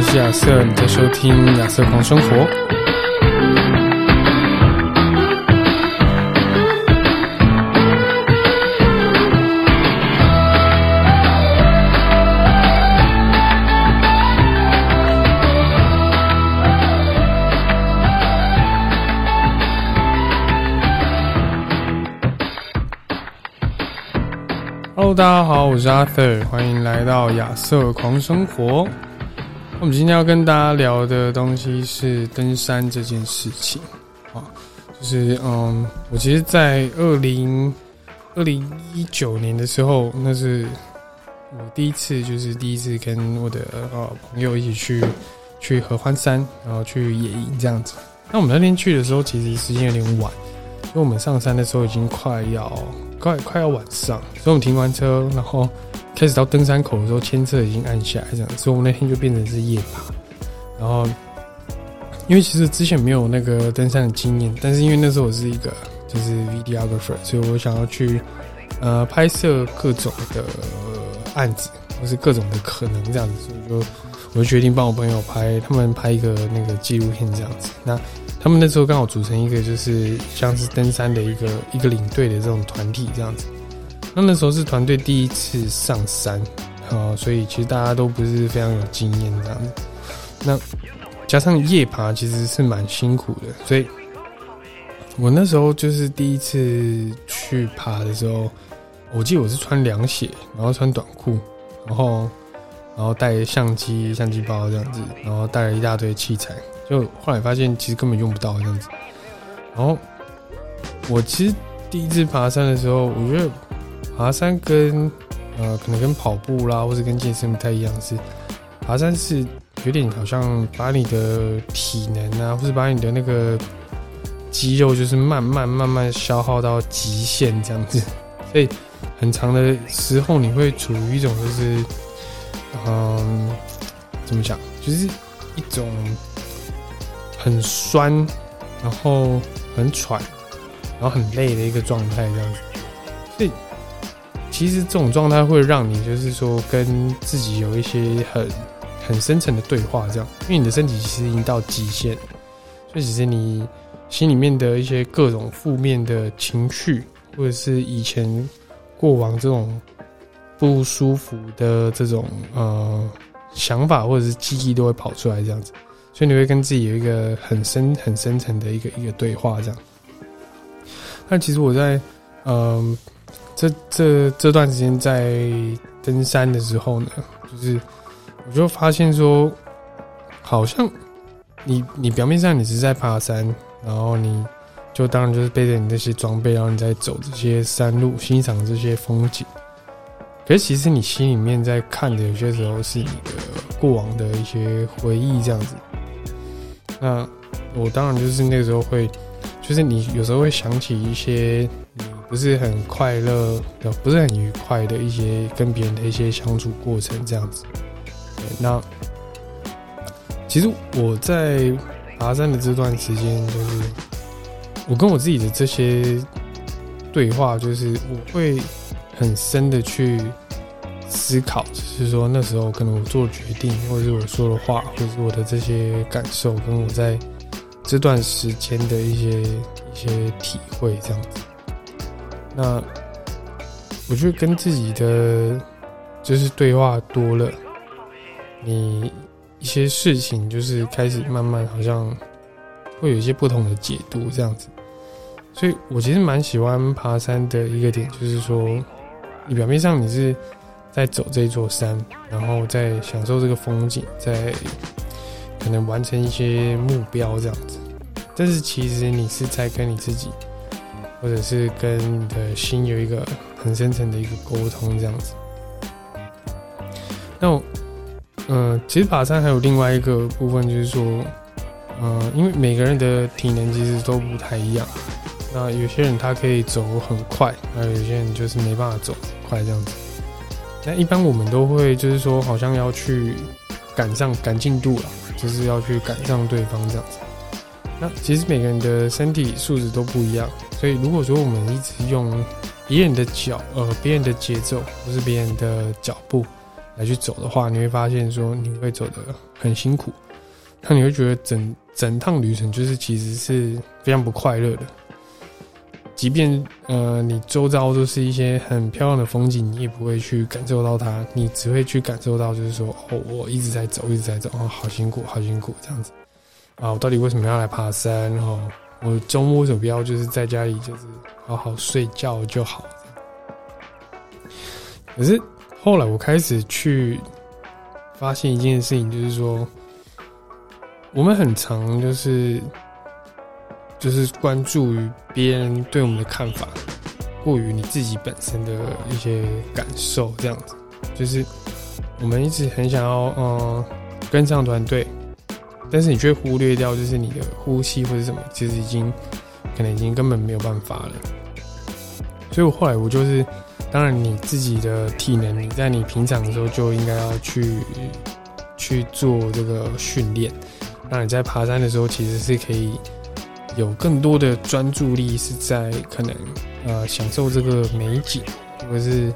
我是亚瑟，你在收听亚瑟狂生活。Hello，大家好，我是 Arthur，欢迎来到亚瑟狂生活。我们今天要跟大家聊的东西是登山这件事情啊，就是嗯，我其实，在二零二零一九年的时候，那是我第一次，就是第一次跟我的呃朋友一起去去合欢山，然后去野营这样子。那我们那天去的时候，其实时间有点晚，因为我们上山的时候已经快要。快快要晚上，所以我们停完车，然后开始到登山口的时候，牵车已经按下来，这样，所以我们那天就变成是夜爬。然后，因为其实之前没有那个登山的经验，但是因为那时候我是一个就是 videographer，所以我想要去呃拍摄各种的案子，或是各种的可能这样子，所以就我就决定帮我朋友拍，他们拍一个那个纪录片这样子。那他们那时候刚好组成一个，就是像是登山的一个一个领队的这种团体这样子。那那时候是团队第一次上山啊，所以其实大家都不是非常有经验这样子。那加上夜爬其实是蛮辛苦的，所以我那时候就是第一次去爬的时候，我记得我是穿凉鞋，然后穿短裤，然后然后带相机、相机包这样子，然后带了一大堆器材。就后来发现，其实根本用不到这样子。然后我其实第一次爬山的时候，我觉得爬山跟呃可能跟跑步啦，或者跟健身不太一样，是爬山是有点好像把你的体能啊，或者把你的那个肌肉，就是慢慢慢慢消耗到极限这样子。所以很长的时候，你会处于一种就是嗯，怎么讲，就是一种。很酸，然后很喘，然后很累的一个状态，这样子。所以，其实这种状态会让你就是说跟自己有一些很很深层的对话，这样。因为你的身体其实已经到极限，所以其实你心里面的一些各种负面的情绪，或者是以前过往这种不舒服的这种呃想法或者是记忆，都会跑出来，这样子。所以你会跟自己有一个很深、很深层的一个一个对话，这样。那其实我在嗯，这这这段时间在登山的时候呢，就是我就发现说，好像你你表面上你是在爬山，然后你就当然就是背着你那些装备，然后你在走这些山路，欣赏这些风景。可是其实你心里面在看的，有些时候是你的过往的一些回忆，这样子。那我当然就是那个时候会，就是你有时候会想起一些你不是很快乐的、不是很愉快的一些跟别人的一些相处过程，这样子。那其实我在爬山的这段时间，就是我跟我自己的这些对话，就是我会很深的去。思考，就是说那时候可能我做决定，或者是我说的话，或者是我的这些感受，跟我在这段时间的一些一些体会，这样子。那我觉得跟自己的就是对话多了，你一些事情就是开始慢慢好像会有一些不同的解读，这样子。所以我其实蛮喜欢爬山的一个点，就是说你表面上你是。在走这座山，然后在享受这个风景，在可能完成一些目标这样子。但是其实你是在跟你自己，或者是跟你的心有一个很深层的一个沟通这样子。那我，嗯，其实爬山还有另外一个部分，就是说，嗯，因为每个人的体能其实都不太一样。那有些人他可以走很快，那有些人就是没办法走快这样子。那一般我们都会就是说，好像要去赶上赶进度了，就是要去赶上对方这样子。那其实每个人的身体素质都不一样，所以如果说我们一直用别人的脚，呃，别人的节奏或是别人的脚步来去走的话，你会发现说你会走得很辛苦，那你会觉得整整趟旅程就是其实是非常不快乐的。即便呃你周遭都是一些很漂亮的风景，你也不会去感受到它，你只会去感受到就是说哦，我一直在走，一直在走，哦，好辛苦，好辛苦这样子。啊，我到底为什么要来爬山？哦，我周末为什么不要就是在家里就是好好睡觉就好？可是后来我开始去发现一件事情，就是说，我们很常就是就是关注于别人对我们的看法，过于你自己本身的一些感受，这样子，就是我们一直很想要嗯跟上团队，但是你却忽略掉就是你的呼吸或者什么，其实已经可能已经根本没有办法了。所以我后来我就是。当然，你自己的体能，你在你平常的时候就应该要去去做这个训练。那你在爬山的时候，其实是可以有更多的专注力，是在可能呃享受这个美景，或者是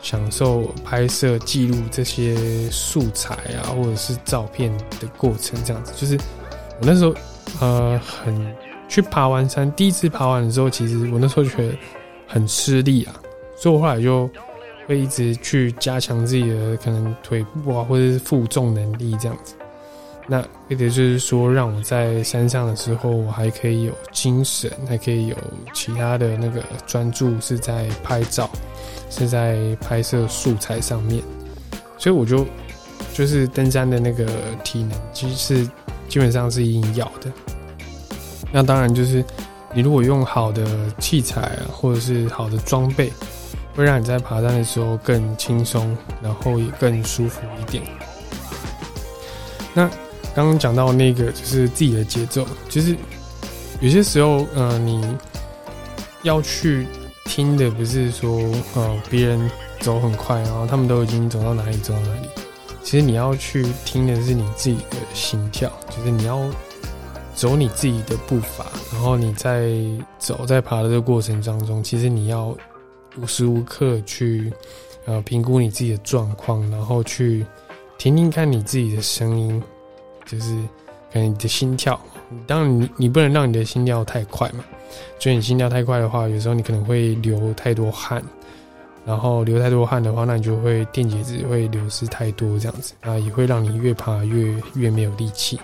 享受拍摄记录这些素材啊，或者是照片的过程。这样子，就是我那时候呃很去爬完山，第一次爬完的时候，其实我那时候觉得很吃力啊。所以我后来就会一直去加强自己的可能腿部啊，或者是负重能力这样子。那为的就是说，让我在山上的时候，我还可以有精神，还可以有其他的那个专注，是在拍照，是在拍摄素材上面。所以我就就是登山的那个体能，其实是基本上是一定要的。那当然就是你如果用好的器材，或者是好的装备。会让你在爬山的时候更轻松，然后也更舒服一点。那刚刚讲到那个就是自己的节奏，就是有些时候，呃，你要去听的不是说，呃，别人走很快，然后他们都已经走到哪里走到哪里。其实你要去听的是你自己的心跳，就是你要走你自己的步伐，然后你在走在爬的这个过程当中，其实你要。无时无刻去，呃，评估你自己的状况，然后去听听看你自己的声音，就是可能你的心跳。当然，你你不能让你的心跳太快嘛，就你心跳太快的话，有时候你可能会流太多汗，然后流太多汗的话，那你就会电解质会流失太多，这样子啊，也会让你越爬越越没有力气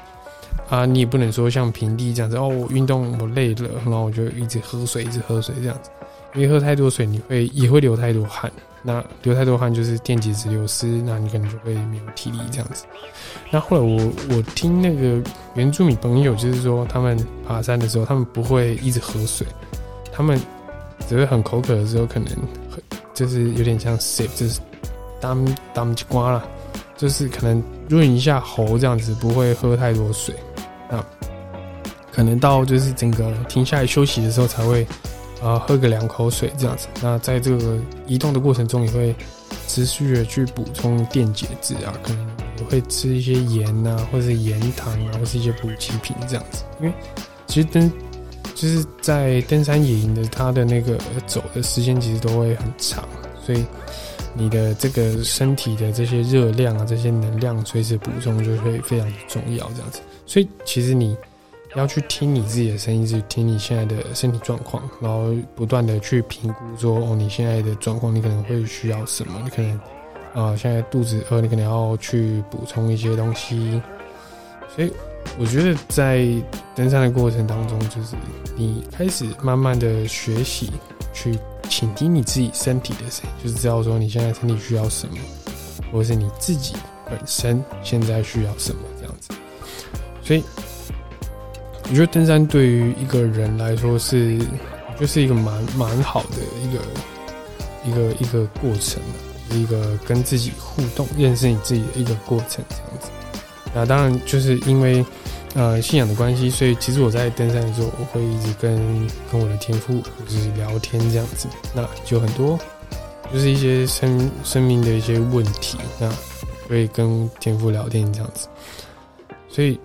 啊。你也不能说像平地这样子哦，我运动我累了，然后我就一直喝水，一直喝水这样子。因为喝太多水，你会也会流太多汗。那流太多汗就是电解质流失，那你可能就会没有体力这样子。那后来我我听那个原住民朋友就是说，他们爬山的时候，他们不会一直喝水，他们只会很口渴的时候，可能就是有点像 sip，就是当当瓜了，就是可能润一下喉这样子，不会喝太多水。那可能到就是整个停下来休息的时候才会。啊，喝个两口水这样子。那在这个移动的过程中，也会持续的去补充电解质啊，可能也会吃一些盐呐，或者是盐糖啊，或是一些补给品这样子。因为其实登就是在登山野营的，它的那个走的时间其实都会很长，所以你的这个身体的这些热量啊，这些能量随时补充就会非常重要这样子。所以其实你。要去听你自己的声音，去听你现在的身体状况，然后不断的去评估说，哦，你现在的状况，你可能会需要什么？你可能啊，现在肚子饿，你可能要去补充一些东西。所以我觉得在登山的过程当中，就是你开始慢慢的学习，去倾听你自己身体的声音，就是知道说你现在身体需要什么，或是你自己本身现在需要什么这样子。所以。我觉得登山对于一个人来说是，就是一个蛮蛮好的一个一个一个过程，是一个跟自己互动、认识你自己的一个过程这样子。那当然就是因为呃信仰的关系，所以其实我在登山的时候，我会一直跟跟我的天赋就是聊天这样子。那就很多就是一些生生命的一些问题，那会跟天赋聊天这样子，所以。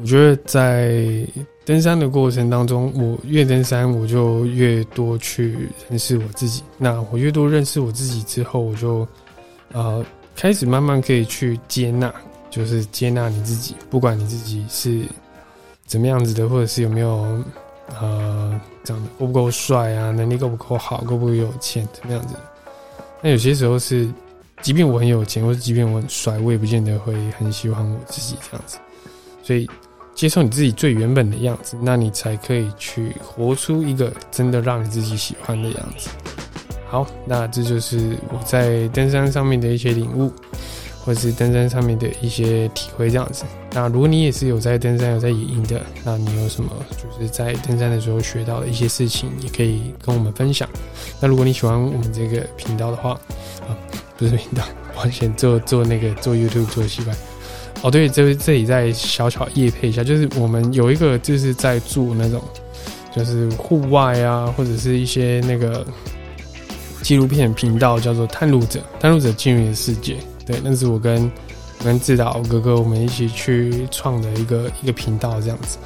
我觉得在登山的过程当中，我越登山，我就越多去认识我自己。那我越多认识我自己之后，我就呃，开始慢慢可以去接纳，就是接纳你自己，不管你自己是怎么样子的，或者是有没有呃长得够不够帅啊，能力够不够好，够不够有钱，怎么样子？那有些时候是，即便我很有钱，或者即便我很帅，我也不见得会很喜欢我自己这样子。所以，接受你自己最原本的样子，那你才可以去活出一个真的让你自己喜欢的样子。好，那这就是我在登山上面的一些领悟，或是登山上面的一些体会，这样子。那如果你也是有在登山、有在野营的，那你有什么就是在登山的时候学到的一些事情，也可以跟我们分享。那如果你喜欢我们这个频道的话，啊，不是频道，我先做做那个做 YouTube 做习惯。哦，对，这这里再小巧夜配一下，就是我们有一个就是在做那种，就是户外啊，或者是一些那个。纪录片频道叫做《探路者》，探路者进入你的世界。对，那是我跟跟志导哥哥我们一起去创的一个一个频道这样子。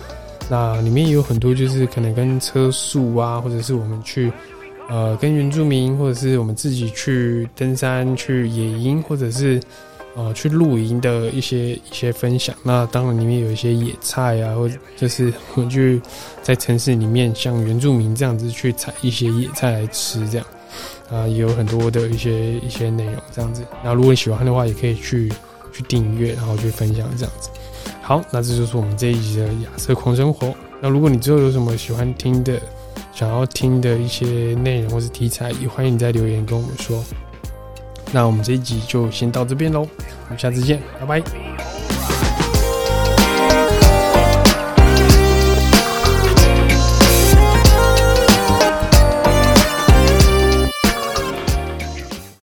那里面也有很多就是可能跟车速啊，或者是我们去呃跟原住民，或者是我们自己去登山、去野营，或者是呃去露营的一些一些分享。那当然里面有一些野菜啊，或者就是我们去在城市里面像原住民这样子去采一些野菜来吃这样。啊，也有很多的一些一些内容这样子。那如果你喜欢的话，也可以去去订阅，然后去分享这样子。好，那这就是我们这一集的亚瑟狂生活。那如果你之后有什么喜欢听的、想要听的一些内容或是题材，也欢迎你在留言跟我们说。那我们这一集就先到这边喽，我们下次见，拜拜。